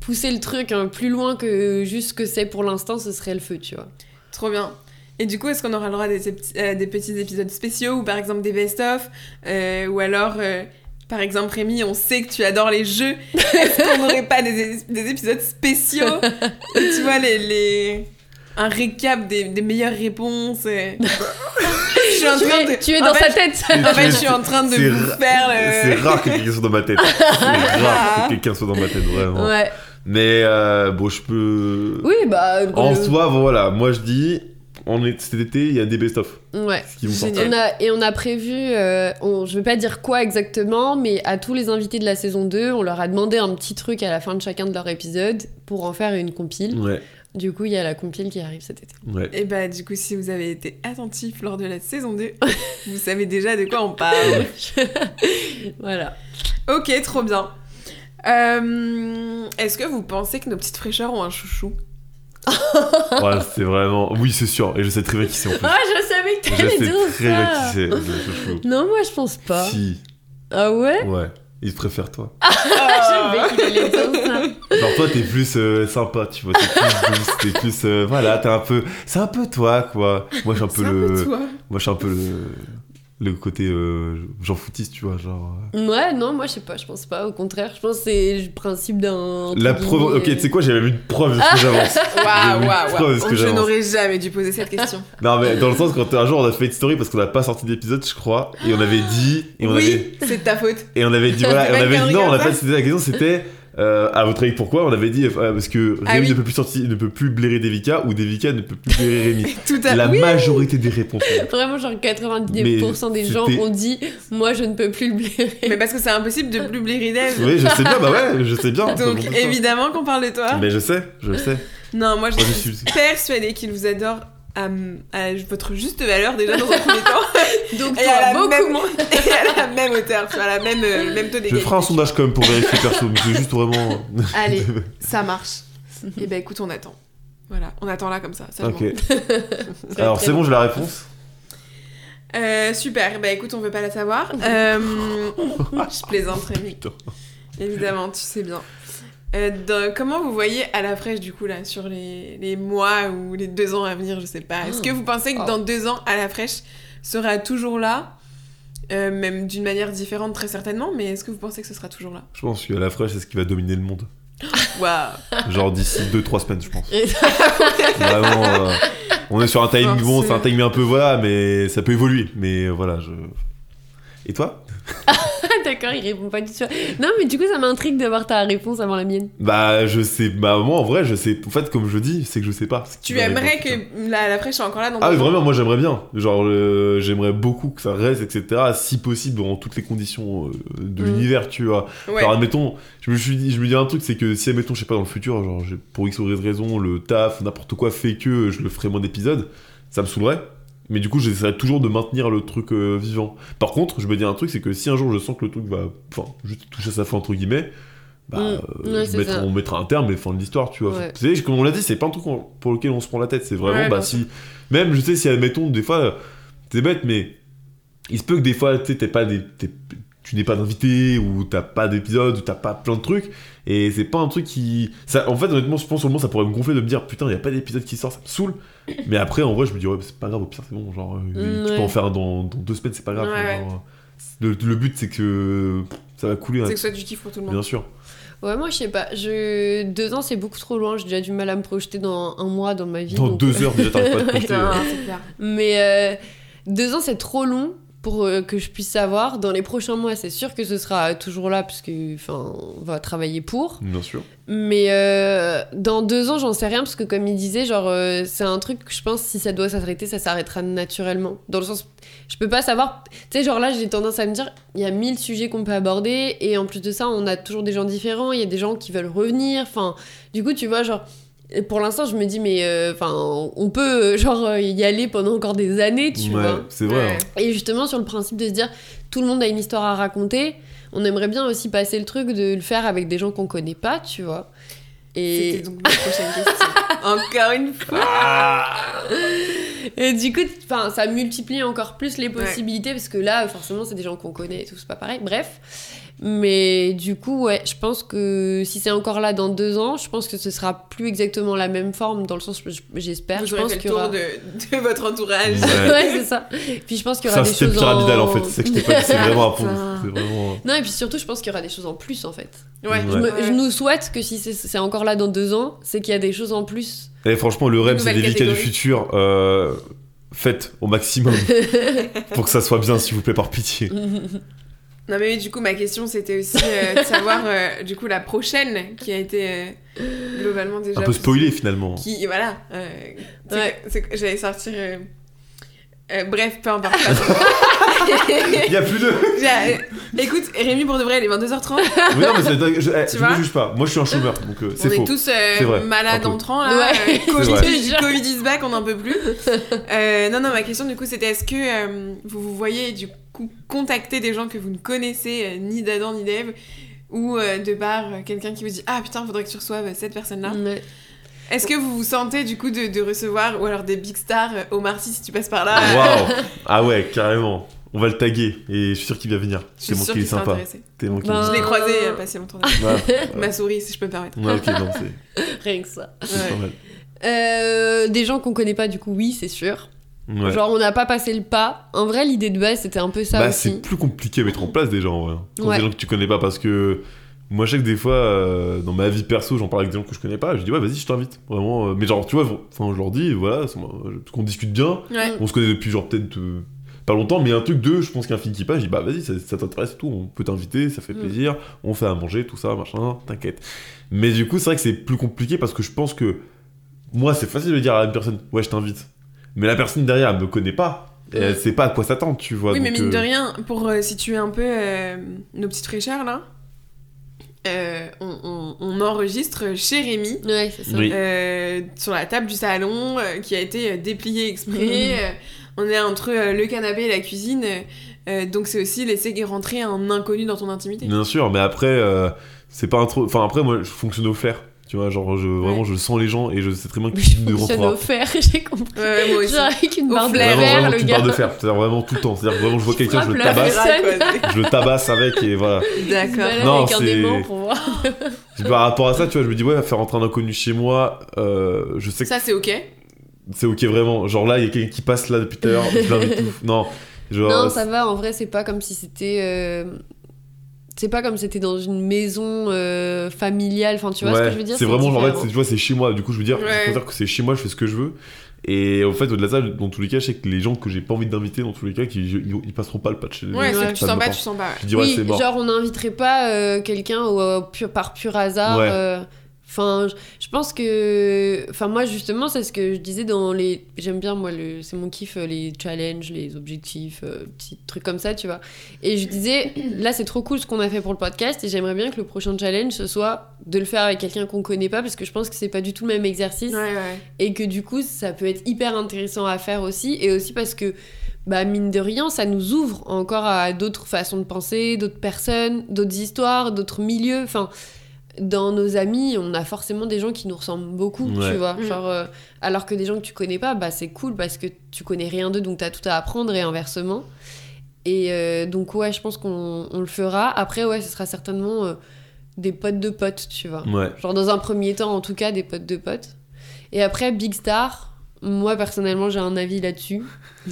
pousser le truc hein, plus loin que juste ce que c'est pour l'instant, ce serait le feu, tu vois. Trop bien. Et du coup, est-ce qu'on aura le droit à des, des petits épisodes spéciaux ou par exemple des best-of Ou alors, par exemple, Rémi, on sait que tu adores les jeux. Est-ce qu'on n'aurait pas des, des épisodes spéciaux Tu vois, les, les... un récap des, des meilleures réponses. je suis en Tu train es, de... tu es en dans fait, sa tête. En fait, je suis en train de vous faire C'est rare que quelqu'un soit dans ma tête. C'est rare que quelqu'un soit dans ma tête, vraiment. Ouais. Mais euh, bon, je peux. Oui, bah. En le- soi, voilà, moi je dis, on est, cet été, il y a des best-of Ouais. qui vont. On a, et on a prévu, euh, on, je vais pas dire quoi exactement, mais à tous les invités de la saison 2, on leur a demandé un petit truc à la fin de chacun de leurs épisodes pour en faire une compile. Ouais, Du coup, il y a la compile qui arrive cet été. ouais. Et bah, du coup, si vous avez été attentif lors de la saison 2, [LAUGHS] vous savez déjà de quoi on parle. [LAUGHS] voilà. Ok, trop bien. Euh, Est-ce que vous pensez que nos petites fraîcheurs ont un chouchou? [LAUGHS] Ouais, c'est vraiment. Oui, c'est sûr. Et je sais très bien qui c'est en plus. Ah, je savais que Je t'allais sais dire très bien qui ça. c'est. Non, moi, je pense pas. Si, Ah ouais? Ouais. Il te préfère toi. [LAUGHS] Je savais qu'il allait dire ça. Genre toi, t'es plus euh, sympa, tu vois. T'es plus douce, t'es plus. euh, voilà, t'es un peu. C'est un peu toi, quoi. Moi, je suis un peu un le. peu toi. Moi, je suis un peu le. Le côté euh, Foutiste, tu vois, genre. euh. Ouais, non, moi, je sais pas, je pense pas. Au contraire, je pense que c'est le principe d'un. La preuve. Ok, tu sais quoi, j'avais même une preuve de ce que j'avance. [LAUGHS] Waouh, waouh, Je n'aurais jamais dû poser cette question. [LAUGHS] Non, mais dans le sens, quand un jour on a fait une story parce qu'on n'a pas sorti d'épisode, je crois, et on avait dit. Et on avait. oui, c'est de ta faute. Et on avait dit, voilà, et on avait dit, non, on n'a pas c'était la question, c'était, euh, à votre avis, pourquoi On avait dit, euh, parce que Ah Rémi oui. ne peut plus sortir, ne peut plus blairer Devika, ou Devika ne peut plus blairer Rémi. [LAUGHS] Tout à La oui. majorité des réponses. Vraiment, genre 90% Mais des gens ont dit Moi, je ne peux plus le blairer. Mais parce que c'est impossible de plus blairer Dev. Oui, je sais bien, bah ouais, je sais bien. Donc évidemment qu'on parle de toi. Mais je sais, je sais. Non, moi je Moi, je suis persuadée qu'il vous adore à, à votre juste valeur déjà dans un premier [LAUGHS] temps Donc, Et toi, beaucoup même- moins. [LAUGHS] et à la même hauteur, tu vois, à la même, euh, le même taux Je ferai un sondage quand même pour vérifier perso, mais c'est juste vraiment. [LAUGHS] Allez, [LAUGHS] ça marche. Et ben écoute, on attend. Voilà, on attend là comme ça. sagement. ok. [LAUGHS] Alors c'est bon, j'ai la réponse. Euh, super, bah écoute, on veut pas la savoir. Euh, je plaisante, Rémi. Évidemment, tu sais bien. Euh, dans- comment vous voyez à la fraîche du coup là sur les, les mois ou les deux ans à venir, je sais pas. Est-ce que vous pensez que Oh. dans deux ans à la fraîche sera toujours là euh, même d'une manière différente très certainement, mais est-ce que vous pensez que ce sera toujours là? Je pense que la fraîche, c'est ce qui va dominer le monde. [GASPS] Waouh Genre d'ici 2-3 semaines, je pense. [LAUGHS] [LAUGHS] Vraiment, euh, on est sur un timing bon, c'est un timing un peu voilà, mais ça peut évoluer. Mais voilà, je. Et toi? [LAUGHS] [LAUGHS] D'accord, il répond pas du tout. Non, mais du coup, ça m'intrigue d'avoir ta réponse avant la mienne. Bah, je sais. Bah, moi, en vrai, je sais. En fait, comme je dis, c'est que je sais pas. Tu aimerais que la, la fraîche soit encore là dans Ah vraiment, moi j'aimerais bien. Genre, euh, j'aimerais beaucoup que ça reste, etc. Si possible, dans toutes les conditions euh, de Mm. l'univers, tu vois. Ouais. Alors, admettons, je me suis dit, je me dis un truc, c'est que si, admettons, je sais pas, dans le futur, genre, pour X ou Y raison, le taf, n'importe quoi fait que je le ferai moins d'épisodes, ça me saoulerait. Mais du coup, j'essaierai toujours de maintenir le truc euh, vivant. Par contre, je me dis un truc, c'est que si un jour je sens que le truc va, enfin, juste toucher à sa fin, entre guillemets, bah, Mm. euh, Ouais, je on mettra un terme, mais fin de l'histoire, tu vois. Ouais. Tu sais, comme on l'a dit, c'est pas un truc pour lequel on se prend la tête, c'est vraiment, Ouais, bah, si, même, je sais, si, admettons, des fois, c'est bête, mais il se peut que des fois, tu sais, pas des, tu n'es pas d'invité, ou t'as pas d'épisode, ou t'as pas plein de trucs, et c'est pas un truc qui. Ça, en fait, honnêtement, je pense au moment, ça pourrait me gonfler de me dire, putain, il y a pas d'épisode qui sort, ça me saoule. Mais après, en vrai, je me dis, ouais, c'est pas grave, au pire, c'est bon, genre, euh, tu peux en faire dans, dans deux semaines, c'est pas grave. Ouais, ouais. genre, le, le but, c'est que ça va couler, C'est hein, que ce soit du kiff pour tout le monde. bien sûr. Ouais, moi, je sais pas. Je... Deux ans, c'est beaucoup trop loin. J'ai déjà du mal à me projeter dans un mois dans ma vie. Dans donc- deux heures, déjà, t'arrives pas à te [LAUGHS] projeter. Putain, euh. c'est clair. Mais euh, deux ans, c'est trop long pour euh, que je puisse savoir. Dans les prochains mois, c'est sûr que ce sera toujours là, parce que, enfin, on va travailler pour. Bien sûr. Mais euh, dans deux ans, j'en sais rien, parce que comme il disait, genre, euh, c'est un truc que je pense, si ça doit s'arrêter, ça s'arrêtera naturellement. Dans le sens, je peux pas savoir. Tu sais, genre là, j'ai tendance à me dire, il y a mille sujets qu'on peut aborder, et en plus de ça, on a toujours des gens différents, il y a des gens qui veulent revenir. Enfin, du coup, tu vois, genre. Pour l'instant, je me dis, mais euh, enfin, on peut euh, genre euh, y aller pendant encore des années, tu Ouais, vois. c'est vrai. Ouais. hein. Et justement, sur le principe de se dire, tout le monde a une histoire à raconter, on aimerait bien aussi passer le truc de le faire avec des gens qu'on connaît pas, tu vois. Et, C'était donc ma prochaine question. [LAUGHS] Encore une fois. Et du coup, enfin, ça multiplie encore plus les possibilités parce que là, forcément, c'est des gens qu'on connaît et tout, c'est pas pareil. Bref. Mais du coup, ouais, je pense que si c'est encore là dans deux ans, je pense que ce sera plus exactement la même forme dans le sens, j'espère. Vous Je pense fait le aura. tour de, de votre entourage. Ouais. [LAUGHS] ouais, c'est ça. Puis je pense qu'il y C'est aura un des système choses pyramidal en en fait, c'est que je t'ai pas dit, c'est [LAUGHS] vraiment un vraiment. Non, et puis surtout, je pense qu'il y aura des choses en plus en fait. Ouais. Ouais. Je, me- Ouais. je nous souhaite que si c'est encore là dans deux ans, c'est qu'il y a des choses en plus. Et franchement, le rêve, c'est des vicas du futur. Euh, faites au maximum [LAUGHS] pour que ça soit bien, s'il vous plaît, par pitié. [LAUGHS] Non mais oui, du coup ma question c'était aussi euh, de savoir euh, du coup la prochaine qui a été euh, globalement déjà Un peu spoilé finalement. qui voilà euh, Ouais. j'allais sortir euh, bref peu importe [LAUGHS] Il y a plus de. Écoute Rémi pour de vrai il est 22h30 Mais non, mais c'est- je, eh, Tu je vois ne juge pas. Moi, je suis un chômeur, donc euh, on c'est est faux. tous euh, C'est vrai, un malades peu. entrants là Ouais. euh, Covid, C'est vrai. Covid is back on n'en peut plus Euh, non non ma question du coup c'était est-ce que euh, vous vous voyez du coup contacter des gens que vous ne connaissez euh, ni d'Adam ni d'Ève ou euh, de par euh, quelqu'un qui vous dit ah putain faudrait que tu reçoives euh, cette personne là Ouais. Est-ce que vous vous sentez du coup de, de recevoir, ou alors des big stars, euh, Omar Sy si tu passes par là Waouh [LAUGHS] Ah ouais, carrément. On va le taguer et je suis sûr qu'il va venir. Je C'est suis mon qu'il est sympa. T'es mon Ben, Je l'ai croisé il y a pas si longtemps. Ouais, [LAUGHS] Ma souris, si je peux me permettre. ouais, ok, non, c'est [LAUGHS] Rien que ça. c'est Ouais. pas mal. Euh, des gens qu'on connaît pas, du coup, oui, c'est sûr. Ouais. Genre, on n'a pas passé le pas. En vrai, l'idée de base, c'était un peu ça bah, aussi. c'est plus compliqué à mettre en place déjà en vrai. Quand Ouais. des gens que tu connais pas parce que moi je sais que des fois euh, dans ma vie perso j'en parle avec des gens que je connais pas je dis ouais vas-y je t'invite vraiment euh, mais genre tu vois enfin je leur dis voilà c'est moi, je- qu'on discute bien Ouais. on se connaît depuis genre peut-être euh, pas longtemps mais un truc de je pense qu'un film qui passe je dis bah vas-y ça, ça t'intéresse tout on peut t'inviter ça fait Mm. plaisir on fait à manger tout ça machin t'inquiète mais du coup c'est vrai que c'est plus compliqué parce que je pense que moi c'est facile de dire à une personne ouais je t'invite mais la personne derrière elle me connaît pas et elle Mm. sait pas à quoi s'attendre tu vois Oui, mais donc, mine de euh, rien, pour euh, situer un peu euh, nos petites fraîcheurs là, euh, on, on- on enregistre chez Rémi. Ouais, c'est ça. Oui. euh, sur la table du salon euh, qui a été dépliée exprès. Euh, on est entre euh, le canapé et la cuisine. euh, donc c'est aussi laisser rentrer un inconnu dans ton intimité. Bien sûr, mais après, euh, c'est pas un trop. Enfin, après, moi, je fonctionne au flair. Tu vois, genre, je, vraiment, je sens les gens et je sais très bien Mais qui je ne fonctionne rentrera. au fer, [LAUGHS] j'ai compris. Ouais, moi aussi. Genre avec une barre de fer, vraiment, le une gars. barre de fer. C'est-à-dire vraiment tout le temps. C'est-à-dire vraiment, je vois quelqu'un, je le tabasse, je le tabasse avec et voilà. D'accord. Non, avec un c'est- aimant pour voir. [LAUGHS] Par rapport à ça, tu vois, je me dis, ouais, faire rentrer un inconnu chez moi, euh, je sais que Ça c'est ok. c'est ok vraiment. Genre là, il y a quelqu'un qui passe là depuis tout à l'heure, je l'invite tout. [LAUGHS] Non, Genre, non, ça va, en vrai, c'est pas comme si c'était. euh, C'est pas comme si c'était dans une maison euh, familiale, enfin tu vois ce que je veux dire C'est vraiment genre, en fait, tu vois, c'est chez moi. Du coup, je veux dire, Ouais. je préfère que c'est chez moi, je fais ce que je veux. Et en fait, au-delà de ça, dans tous les cas, je sais que les gens que j'ai pas envie d'inviter, dans tous les cas, qui, ils, ils passeront pas le patch. Ouais, Ouais, tu sens pas, tu sens pas. ouais. Je dis, oui, genre on n'inviterait pas euh, quelqu'un au- au pur- par pur hasard. Ouais. euh, Enfin, je- pense que. Enfin, moi, justement, c'est ce que je disais dans les. J'aime bien, moi, le... c'est mon kiff, euh, les challenges, les objectifs, euh, petits trucs comme ça, tu vois. Et je disais, là, c'est trop cool ce qu'on a fait pour le podcast, et j'aimerais bien que le prochain challenge, ce soit de le faire avec quelqu'un qu'on connaît pas, parce que je pense que c'est pas du tout le même exercice Ouais, ouais. et que du coup ça peut être hyper intéressant à faire aussi et aussi parce que bah mine de rien ça nous ouvre encore à d'autres façons de penser d'autres personnes d'autres histoires d'autres milieux enfin dans nos amis on a forcément des gens qui nous ressemblent beaucoup Ouais. tu vois Mm. genre euh, alors que des gens que tu connais pas bah c'est cool parce que tu connais rien d'eux donc t'as tout à apprendre et inversement et euh, donc ouais je pense qu'on on le fera après ouais ce sera certainement euh, des potes de potes tu vois Ouais. Genre dans un premier temps, en tout cas, des potes de potes. Et après, Big Star, moi personnellement, j'ai un avis là-dessus. [LAUGHS]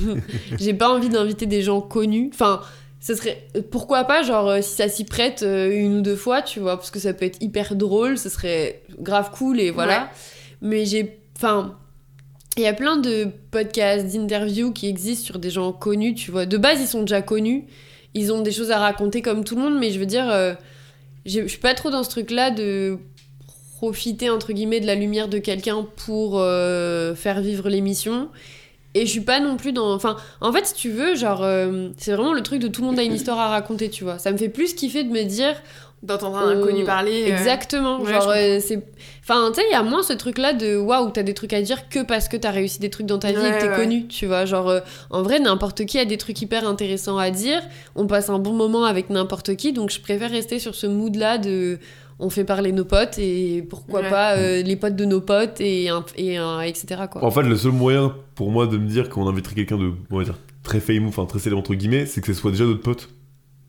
j'ai pas envie d'inviter des gens connus. Enfin, ce serait. Pourquoi pas, genre, euh, si ça s'y prête euh, une ou deux fois, tu vois, parce que ça peut être hyper drôle, ce serait grave cool et voilà. Ouais. Mais j'ai. Enfin. Il y a plein de podcasts, d'interviews qui existent sur des gens connus, tu vois. De base, ils sont déjà connus. Ils ont des choses à raconter comme tout le monde, mais je veux dire, euh, je suis pas trop dans ce truc-là de profiter, entre guillemets, de la lumière de quelqu'un pour euh, faire vivre l'émission. Et je suis pas non plus dans. Enfin, en fait, si tu veux, genre, euh, c'est vraiment le truc de tout le monde a une histoire à raconter, tu vois. Ça me fait plus kiffer de me dire, D'entendre un Euh, inconnu parler. euh, Exactement. ouais, genre, euh, c'est. Enfin, tu sais, il y a moins ce truc-là de waouh, t'as des trucs à dire que parce que t'as réussi des trucs dans ta vie et que t'es ouais. connu, tu vois. Genre, en vrai, n'importe qui a des trucs hyper intéressants à dire. On passe un bon moment avec n'importe qui, donc je préfère rester sur ce mood-là de. On fait parler nos potes et pourquoi Ouais. pas euh, les potes de nos potes et, un- et un- etc. Quoi. En fait, le seul moyen pour moi de me dire qu'on inviterait quelqu'un de, on va dire, très famous, enfin très célèbre entre guillemets, c'est que ce soit déjà notre pote.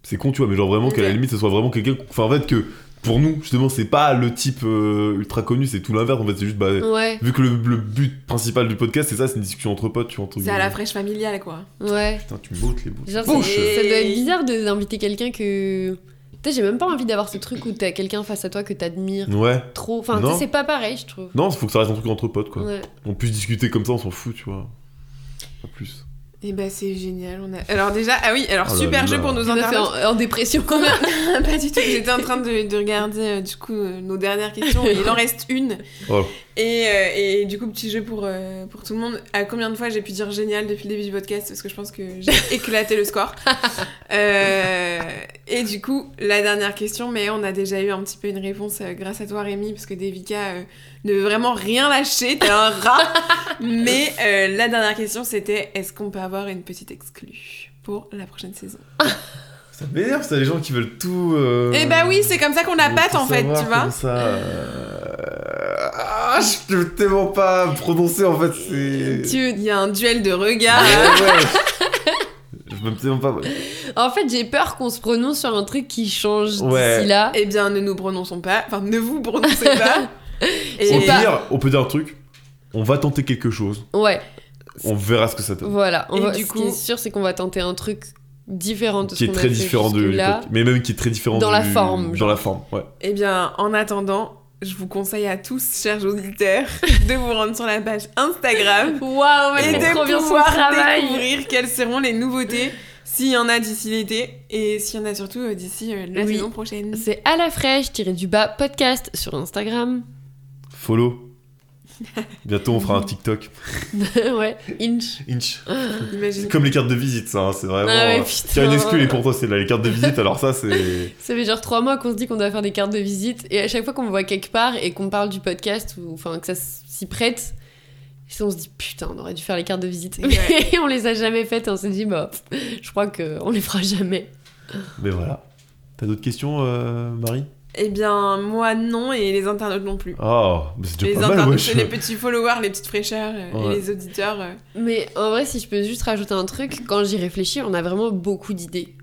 C'est con, tu vois, mais genre vraiment qu'à la limite, ce soit vraiment quelqu'un. Enfin, en fait, que pour nous, justement, c'est pas le type euh, ultra connu, c'est tout l'inverse. En fait, c'est juste, bah, Ouais, vu que le, le but principal du podcast, c'est ça, c'est une discussion entre potes, tu vois, entre C'est à la fraîche familiale, quoi. ouais. Putain, tu me les bouches. Genre, ça doit être bizarre de- d'inviter quelqu'un que. Tu sais, j'ai même pas envie d'avoir ce truc où t'as quelqu'un face à toi que t'admires Ouais. trop. Enfin, tu Non. sais, c'est pas pareil, je trouve. Non, faut que ça reste un truc entre potes, quoi. Ouais. On puisse discuter comme ça, on s'en fout, tu vois. Pas plus. Et bah, c'est génial. On a... Alors, déjà, ah oui, alors Oh là super là. jeu pour nos internautes. en, en dépression. Combien [LAUGHS] Pas du tout. J'étais en train de, de regarder euh, du coup euh, nos dernières questions. Il en reste une. Oh. Et, euh, et du coup, petit jeu pour, euh, pour tout le monde. À combien de fois j'ai pu dire génial depuis le début du podcast Parce que je pense que j'ai [LAUGHS] éclaté le score. Euh, et du coup, la dernière question, mais on a déjà eu un petit peu une réponse euh, grâce à toi, Rémi, parce que Devika euh, ne veut vraiment rien lâcher. T'es un rat. [LAUGHS] mais euh, la dernière question, c'était est-ce qu'on peut avoir une petite exclue pour la prochaine saison? [LAUGHS] Ça m'énerve, ça, les gens qui veulent tout. euh, Eh bah oui, c'est comme ça qu'on la veulent pâte en fait, tu vois. ça. euh, Ah, je peux tellement pas prononcer en fait, c'est. Tu- Il y a un duel de regards. Ouais, ouais. [LAUGHS] Je me tellement pas. En fait, j'ai peur qu'on se prononce sur un truc qui change Ouais. d'ici là. Eh bien, ne nous prononçons pas. Enfin, ne vous prononcez pas. [LAUGHS] Au Et pas- pire, on peut dire un truc. On va tenter quelque chose. Ouais, On verra ce que ça donne. voilà. On Et va- du ce coup- qui est sûr, c'est qu'on va tenter un truc différent de ce Qui est très fait différent de. jusque-là. Mais même qui est très différent Dans la forme, Dans genre. la forme, ouais. Eh bien, en attendant, je vous conseille à tous, chers auditeurs, [LAUGHS] de vous rendre sur la page Instagram [LAUGHS] Waouh, et trop de bien pouvoir travail. découvrir quelles seront les nouveautés, s'il y en a d'ici l'été, et s'il y en a surtout euh, d'ici euh, la Oui. saison prochaine. C'est à la fraîche, tiré du bas podcast sur Instagram. Follow. [LAUGHS] Bientôt, on fera un TikTok. [LAUGHS] ouais, inch. Inch. Imagine. C'est comme les cartes de visite, ça. hein, C'est vraiment. Ah ouais, euh, putain. Une exclue, et pour toi, c'est là, les cartes de visite. Alors, ça, c'est. [LAUGHS] Ça fait genre trois mois qu'on se dit qu'on doit faire des cartes de visite et à chaque fois qu'on me voit quelque part et qu'on parle du podcast ou enfin que ça s'y prête, on se dit putain on aurait dû faire les cartes de visite Ouais. mais on les a jamais faites et on s'est dit bah pff, je crois qu'on les fera jamais. Mais voilà. T'as d'autres questions, euh, Marie? Eh bien, moi non, et les internautes non plus. Oh, mais c'est Les pas internautes, les petits followers, les petites fraîcheurs, euh, Ouais. et les auditeurs. euh. Mais en vrai si je peux juste rajouter un truc, quand j'y réfléchis on a vraiment beaucoup d'idées.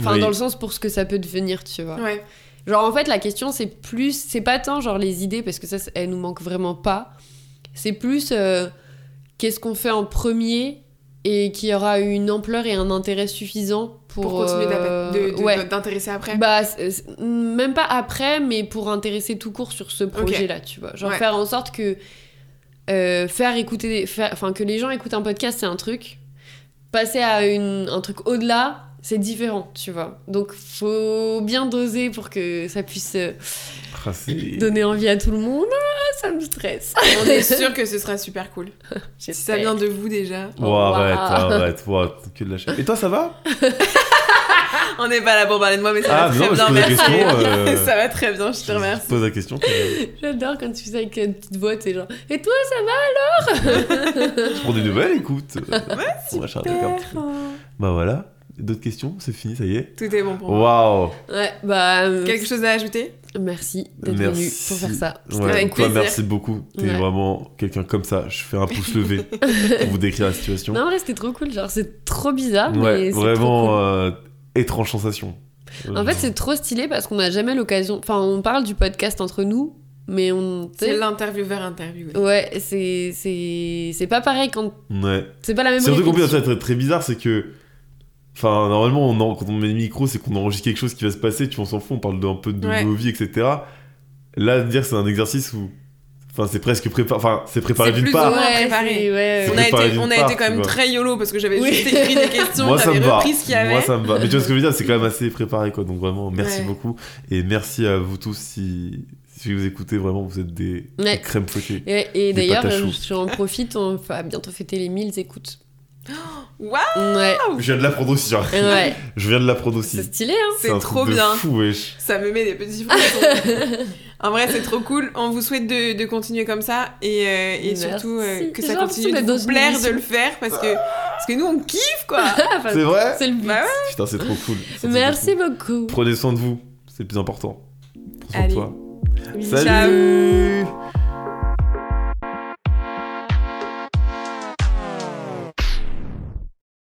Enfin Oui. dans le sens pour ce que ça peut devenir tu vois. Ouais. Genre en fait la question c'est plus, c'est pas tant genre les idées parce que ça elles nous manquent vraiment pas. C'est plus euh, qu'est-ce qu'on fait en premier et qui aura une ampleur et un intérêt suffisant pour, Pour continuer euh, ouais. d'intéresser après. Bah, même pas après, mais pour intéresser tout court sur ce projet-là, tu vois. Genre Ouais. faire en sorte que euh, faire écouter, enfin que les gens écoutent un podcast, c'est un truc. Passer à une, un truc au-delà, c'est différent, tu vois. Donc faut bien doser pour que ça puisse euh, Ah, donner envie à tout le monde. Ah, ça me stresse. On est [LAUGHS] sûr que ce sera super cool. Si ça vient de vous déjà. Oh, Wow. arrête, arrête, wow, que de la chaîne. Et toi, ça va [LAUGHS] On n'est pas là pour parler de moi, mais ça Ah, va non, très bien. Merci. question, euh, [LAUGHS] ça va très bien, je te Je remercie. pose la question. que- J'adore quand tu fais ça avec une petite voix, c'est genre. Et toi, ça va Je prends des nouvelles, écoute. On va charger. Super. Bah voilà. D'autres questions? C'est fini, ça y est? Tout est bon pour moi. Waouh Ouais, bah. euh, Quelque chose à ajouter? Merci d'être venu pour faire ça. Ouais, avec toi, plaisir. merci beaucoup. T'es Ouais. vraiment quelqu'un comme ça. Je fais un pouce levé pour vous décrire la situation. [LAUGHS] Non, en vrai, c'était trop cool. Genre, c'est trop bizarre, mais ouais, c'est trop vraiment cool. euh, étrange sensation. En fait, c'est trop stylé parce qu'on n'a jamais l'occasion. Enfin, on parle du podcast entre nous, mais on. C'est l'intervieweur interviewé. Ouais, c'est c'est c'est pas pareil quand Ouais. c'est pas la même. C'est surtout répétition. ça, très, très bizarre, c'est que. Enfin, normalement, on en- quand on met le micro, c'est qu'on enregistre quelque chose qui va se passer, tu vois, on s'en fout, on parle de, un peu de Ouais. nos vies, etc. Là, de dire que c'est un exercice où. Enfin, c'est presque préparé. Enfin, c'est préparé C'est d'une plus part. Ouais, préparé. ouais, On a, été, d'une on a part, été quand même très yolo parce que j'avais Oui. juste écrit des questions, Moi, ça j'avais me va. repris ce qu'il y avait. Moi, ça me va. Mais tu vois ce que je veux dire, c'est quand même assez [LAUGHS] préparé, quoi. Donc, vraiment, merci Ouais. beaucoup. Et merci à vous tous si, si vous écoutez, vraiment, vous êtes des, crèmes fouettées. Et, d'ailleurs, euh, choux. j'en profite, on va bientôt fêter les 1000 écoutes. Waouh, Ouais, Je viens de l'apprendre aussi, genre. ouais. [LAUGHS] Je viens de l'apprendre aussi. c'est stylé, hein. c'est trop de bien. fou, wesh. Ça me met des petits frissons. [LAUGHS] en vrai, c'est trop cool. On vous souhaite de, de continuer comme ça et, euh, et surtout euh, que ça continue de vous plaire de le faire parce que, parce que nous, on kiffe quoi. [LAUGHS] C'est vrai C'est le but. Bah ouais. Putain, c'est trop cool. Merci beaucoup. Prenez soin de vous, c'est le plus important. Prends soin de toi. Salut